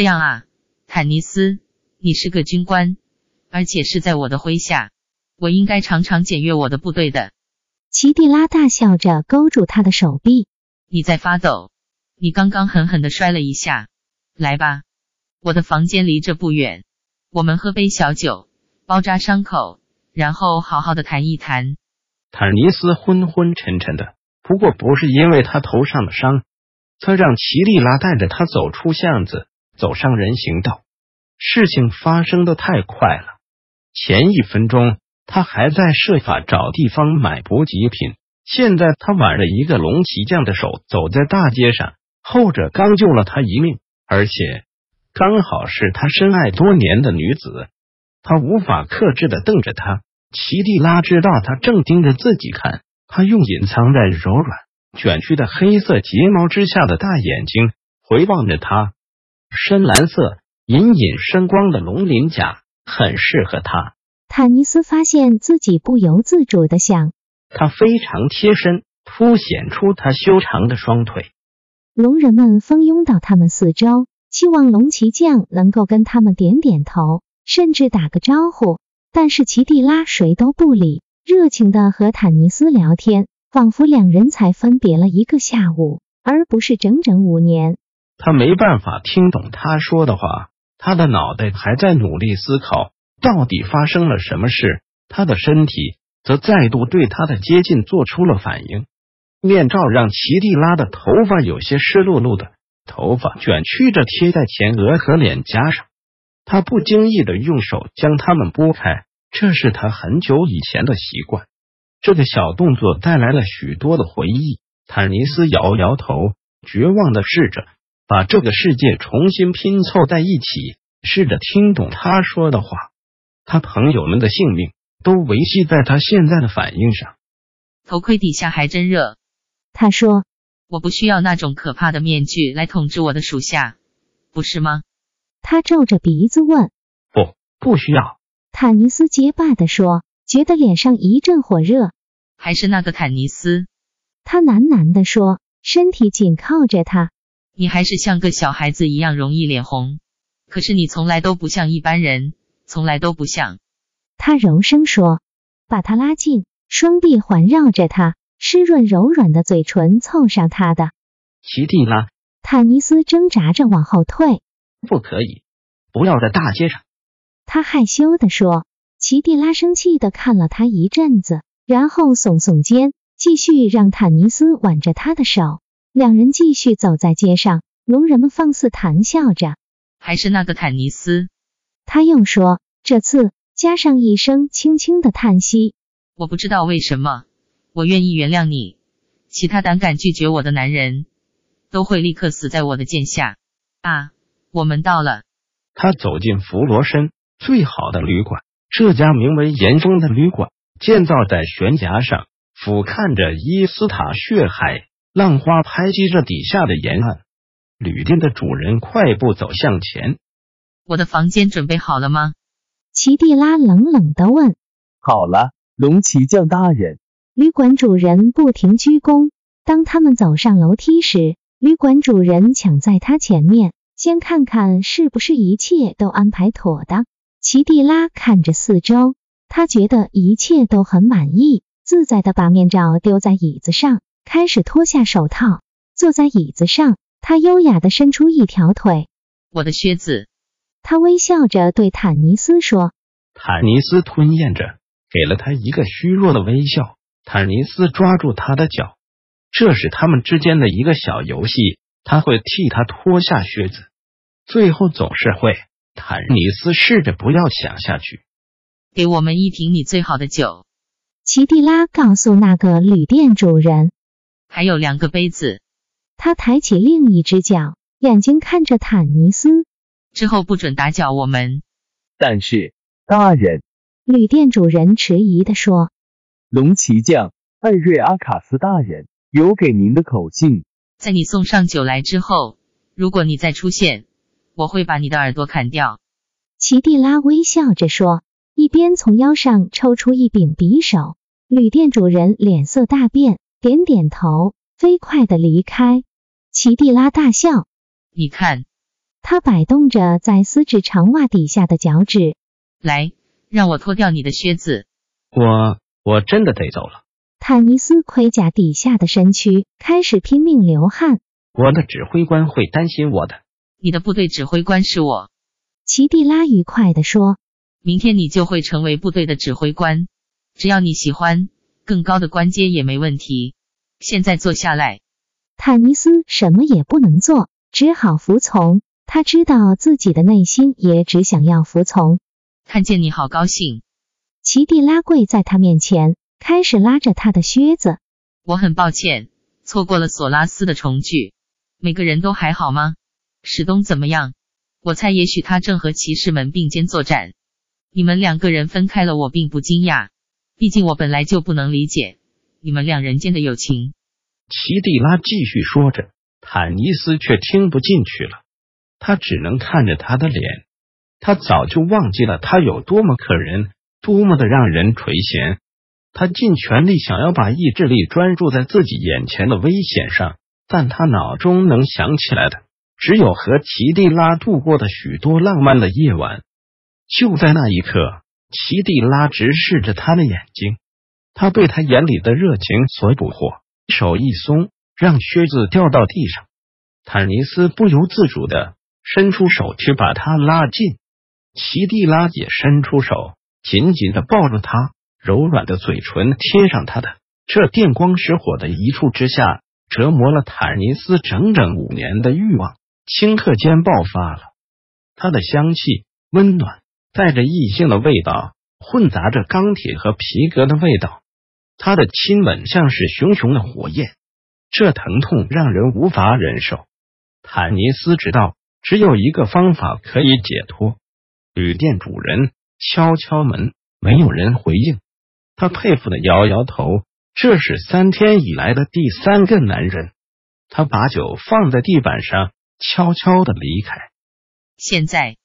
这样啊，坦尼斯，你是个军官，而且是在我的麾下，我应该常常检阅我的部队的。奇蒂拉大笑着勾住他的手臂。你在发抖，你刚刚狠狠的摔了一下。来吧，我的房间离这不远，我们喝杯小酒，包扎伤口，然后好好的谈一谈。坦尼斯昏昏沉沉的，不过不是因为他头上的伤，他让奇蒂拉带着他走出巷子。走上人行道，事情发生的太快了。前一分钟他还在设法找地方买补给品，现在他挽着一个龙骑将的手走在大街上，后者刚救了他一命，而且刚好是他深爱多年的女子。他无法克制的瞪着他，齐蒂拉知道他正盯着自己看，他用隐藏在柔软卷曲的黑色睫毛之下的大眼睛回望着他。深蓝色、隐隐生光的龙鳞甲很适合他。坦尼斯发现自己不由自主的想，他非常贴身，凸显出他修长的双腿。龙人们蜂拥到他们四周，期望龙骑将能够跟他们点点头，甚至打个招呼。但是奇蒂拉谁都不理，热情的和坦尼斯聊天，仿佛两人才分别了一个下午，而不是整整五年。他没办法听懂他说的话，他的脑袋还在努力思考到底发生了什么事，他的身体则再度对他的接近做出了反应。面罩让奇蒂拉的头发有些湿漉漉的，头发卷曲着贴在前额和脸颊上。他不经意的用手将它们拨开，这是他很久以前的习惯。这个小动作带来了许多的回忆。坦尼斯摇摇头，绝望的试着。把这个世界重新拼凑在一起，试着听懂他说的话。他朋友们的性命都维系在他现在的反应上。头盔底下还真热，他说：“我不需要那种可怕的面具来统治我的属下，不是吗？”他皱着鼻子问：“不，不需要。”坦尼斯结巴的说，觉得脸上一阵火热。还是那个坦尼斯，他喃喃的说，身体紧靠着他。你还是像个小孩子一样容易脸红，可是你从来都不像一般人，从来都不像。他柔声说，把他拉近，双臂环绕着他，湿润柔软的嘴唇凑上他的。齐蒂拉，坦尼斯挣扎着往后退，不可以，不要在大街上。他害羞的说。齐蒂拉生气的看了他一阵子，然后耸耸肩，继续让坦尼斯挽着他的手。两人继续走在街上，龙人们放肆谈笑着。还是那个坦尼斯，他又说，这次加上一声轻轻的叹息。我不知道为什么，我愿意原谅你。其他胆敢拒绝我的男人，都会立刻死在我的剑下。啊，我们到了。他走进弗罗申最好的旅馆，这家名为岩峰的旅馆建造在悬崖上，俯瞰着伊斯塔血海。浪花拍击着底下的沿岸，旅店的主人快步走向前。我的房间准备好了吗？奇蒂拉冷冷的问。好了，龙骑将大人。旅馆主人不停鞠躬。当他们走上楼梯时，旅馆主人抢在他前面，先看看是不是一切都安排妥当。奇蒂拉看着四周，他觉得一切都很满意，自在的把面罩丢在椅子上。开始脱下手套，坐在椅子上。他优雅的伸出一条腿。我的靴子。他微笑着对坦尼斯说。坦尼斯吞咽着，给了他一个虚弱的微笑。坦尼斯抓住他的脚，这是他们之间的一个小游戏。他会替他脱下靴子，最后总是会。坦尼斯试着不要想下去。给我们一瓶你最好的酒。奇蒂拉告诉那个旅店主人。还有两个杯子。他抬起另一只脚，眼睛看着坦尼斯。之后不准打搅我们。但是，大人，旅店主人迟疑地说。龙骑将艾瑞阿卡斯大人有给您的口信。在你送上酒来之后，如果你再出现，我会把你的耳朵砍掉。奇蒂拉微笑着说，一边从腰上抽出一柄匕首。旅店主人脸色大变，点点头，飞快的离开。奇蒂拉大笑，你看，他摆动着在丝质长袜底下的脚趾。来，让我脱掉你的靴子。我。我真的得走了。坦尼斯盔甲底下的身躯开始拼命流汗。我的指挥官会担心我的。你的部队指挥官是我。奇蒂拉愉快地说：“明天你就会成为部队的指挥官，只要你喜欢，更高的官阶也没问题。现在坐下来。”坦尼斯什么也不能做，只好服从。他知道自己的内心也只想要服从。看见你好高兴。奇蒂拉跪在他面前，开始拉着他的靴子。我很抱歉，错过了索拉斯的重聚。每个人都还好吗？史东怎么样？我猜也许他正和骑士们并肩作战。你们两个人分开了，我并不惊讶，毕竟我本来就不能理解你们两人间的友情。奇蒂拉继续说着，坦尼斯却听不进去了，他只能看着他的脸。他早就忘记了他有多么可人。多么的让人垂涎！他尽全力想要把意志力专注在自己眼前的危险上，但他脑中能想起来的只有和奇蒂拉度过的许多浪漫的夜晚。就在那一刻，齐蒂拉直视着他的眼睛，他被他眼里的热情所捕获，手一松，让靴子掉到地上。坦尼斯不由自主的伸出手去把他拉近，齐蒂拉也伸出手。紧紧的抱住他，柔软的嘴唇贴上他的，这电光石火的一触之下，折磨了坦尼斯整整五年的欲望，顷刻间爆发了。他的香气温暖，带着异性的味道，混杂着钢铁和皮革的味道。他的亲吻像是熊熊的火焰，这疼痛让人无法忍受。坦尼斯知道，只有一个方法可以解脱。旅店主人。敲敲门，没有人回应。他佩服的摇摇头。这是三天以来的第三个男人。他把酒放在地板上，悄悄的离开。现在，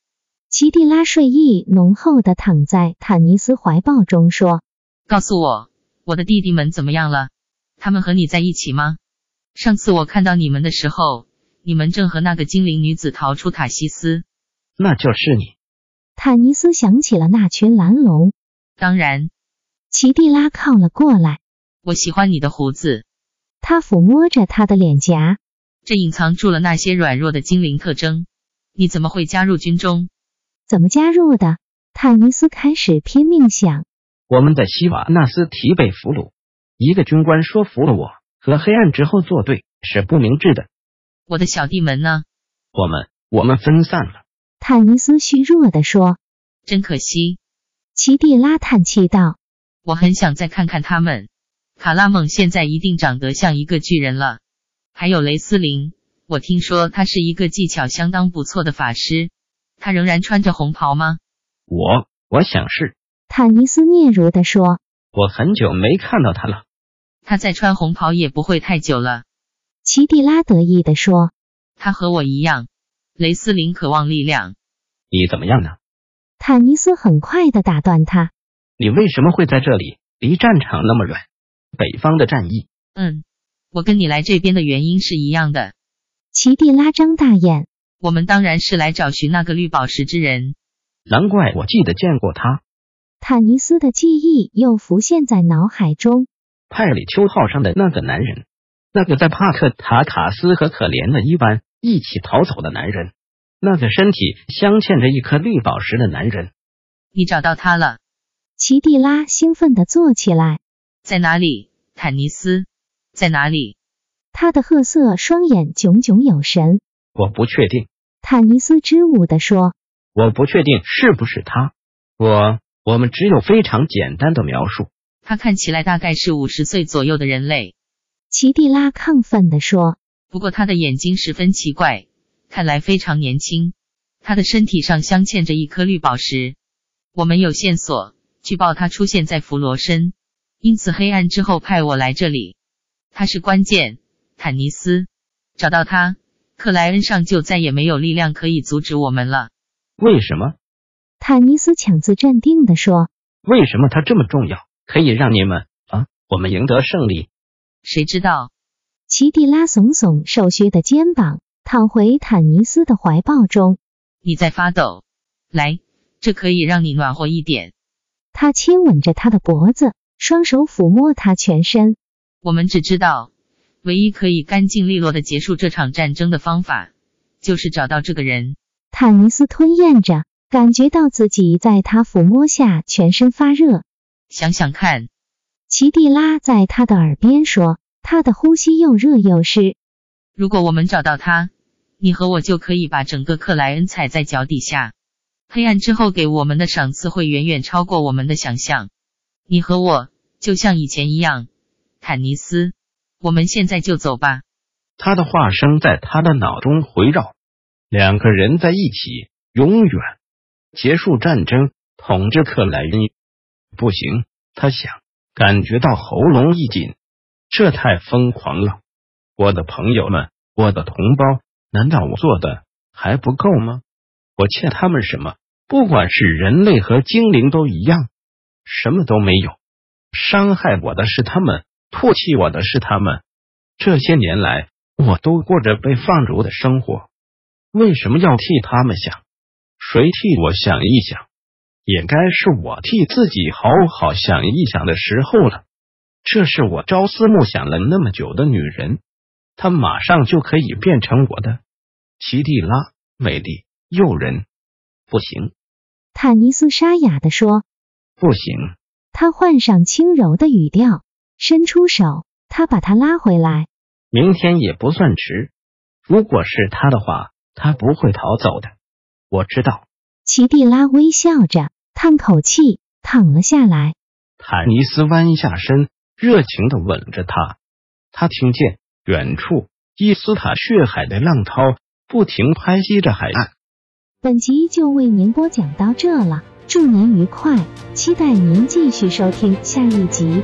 奇蒂拉睡意浓厚的躺在坦尼斯怀抱中，说：“告诉我，我的弟弟们怎么样了？他们和你在一起吗？上次我看到你们的时候，你们正和那个精灵女子逃出塔西斯。那就是你。”坦尼斯想起了那群蓝龙。当然，奇蒂拉靠了过来。我喜欢你的胡子。他抚摸着他的脸颊。这隐藏住了那些软弱的精灵特征。你怎么会加入军中？怎么加入的？坦尼斯开始拼命想。我们在西瓦纳斯提被俘虏，一个军官说服了我，和黑暗之后作对是不明智的。我的小弟们呢？我们我们分散了。坦尼斯虚弱的说：“真可惜。”奇蒂拉叹气道：“我很想再看看他们。卡拉蒙现在一定长得像一个巨人了。还有雷斯林，我听说他是一个技巧相当不错的法师。他仍然穿着红袍吗？”“我我想是。”坦尼斯嗫嚅的说：“我很久没看到他了。他再穿红袍也不会太久了。”奇蒂拉得意的说：“他和我一样。”雷斯林渴望力量，你怎么样呢？坦尼斯很快的打断他：“你为什么会在这里？离战场那么远，北方的战役。”嗯，我跟你来这边的原因是一样的。奇蒂拉张大眼：“我们当然是来找寻那个绿宝石之人。”难怪我记得见过他。坦尼斯的记忆又浮现在脑海中。派里丘号上的那个男人，那个在帕克塔卡斯和可怜的伊万。一起逃走的男人，那个身体镶嵌着一颗绿宝石的男人，你找到他了？奇蒂拉兴奋的坐起来，在哪里？坦尼斯，在哪里？他的褐色双眼炯炯有神。我不确定。坦尼斯支吾的说，我不确定是不是他。我，我们只有非常简单的描述。他看起来大概是五十岁左右的人类。奇蒂拉亢奋的说。不过他的眼睛十分奇怪，看来非常年轻。他的身体上镶嵌着一颗绿宝石。我们有线索，据报他出现在弗罗申，因此黑暗之后派我来这里。他是关键，坦尼斯。找到他，克莱恩上就再也没有力量可以阻止我们了。为什么？坦尼斯强自镇定地说。为什么他这么重要，可以让你们啊，我们赢得胜利？谁知道？奇蒂拉耸耸瘦削的肩膀，躺回坦尼斯的怀抱中。你在发抖，来，这可以让你暖和一点。他亲吻着他的脖子，双手抚摸他全身。我们只知道，唯一可以干净利落的结束这场战争的方法，就是找到这个人。坦尼斯吞咽着，感觉到自己在他抚摸下全身发热。想想看，奇蒂拉在他的耳边说。他的呼吸又热又湿。如果我们找到他，你和我就可以把整个克莱恩踩在脚底下。黑暗之后给我们的赏赐会远远超过我们的想象。你和我就像以前一样，坦尼斯。我们现在就走吧。他的话声在他的脑中回绕。两个人在一起，永远结束战争，统治克莱因。不行，他想，感觉到喉咙一紧。这太疯狂了，我的朋友们，我的同胞，难道我做的还不够吗？我欠他们什么？不管是人类和精灵都一样，什么都没有。伤害我的是他们，唾弃我的是他们。这些年来，我都过着被放逐的生活，为什么要替他们想？谁替我想一想？也该是我替自己好好想一想的时候了。这是我朝思暮想了那么久的女人，她马上就可以变成我的奇蒂拉，美丽诱人。不行，坦尼斯沙哑的说。不行。他换上轻柔的语调，伸出手，他把他拉回来。明天也不算迟。如果是他的话，他不会逃走的。我知道。奇蒂拉微笑着，叹口气，躺了下来。坦尼斯弯下身。热情的吻着他，他听见远处伊斯塔血海的浪涛不停拍击着海岸。本集就为您播讲到这了，祝您愉快，期待您继续收听下一集。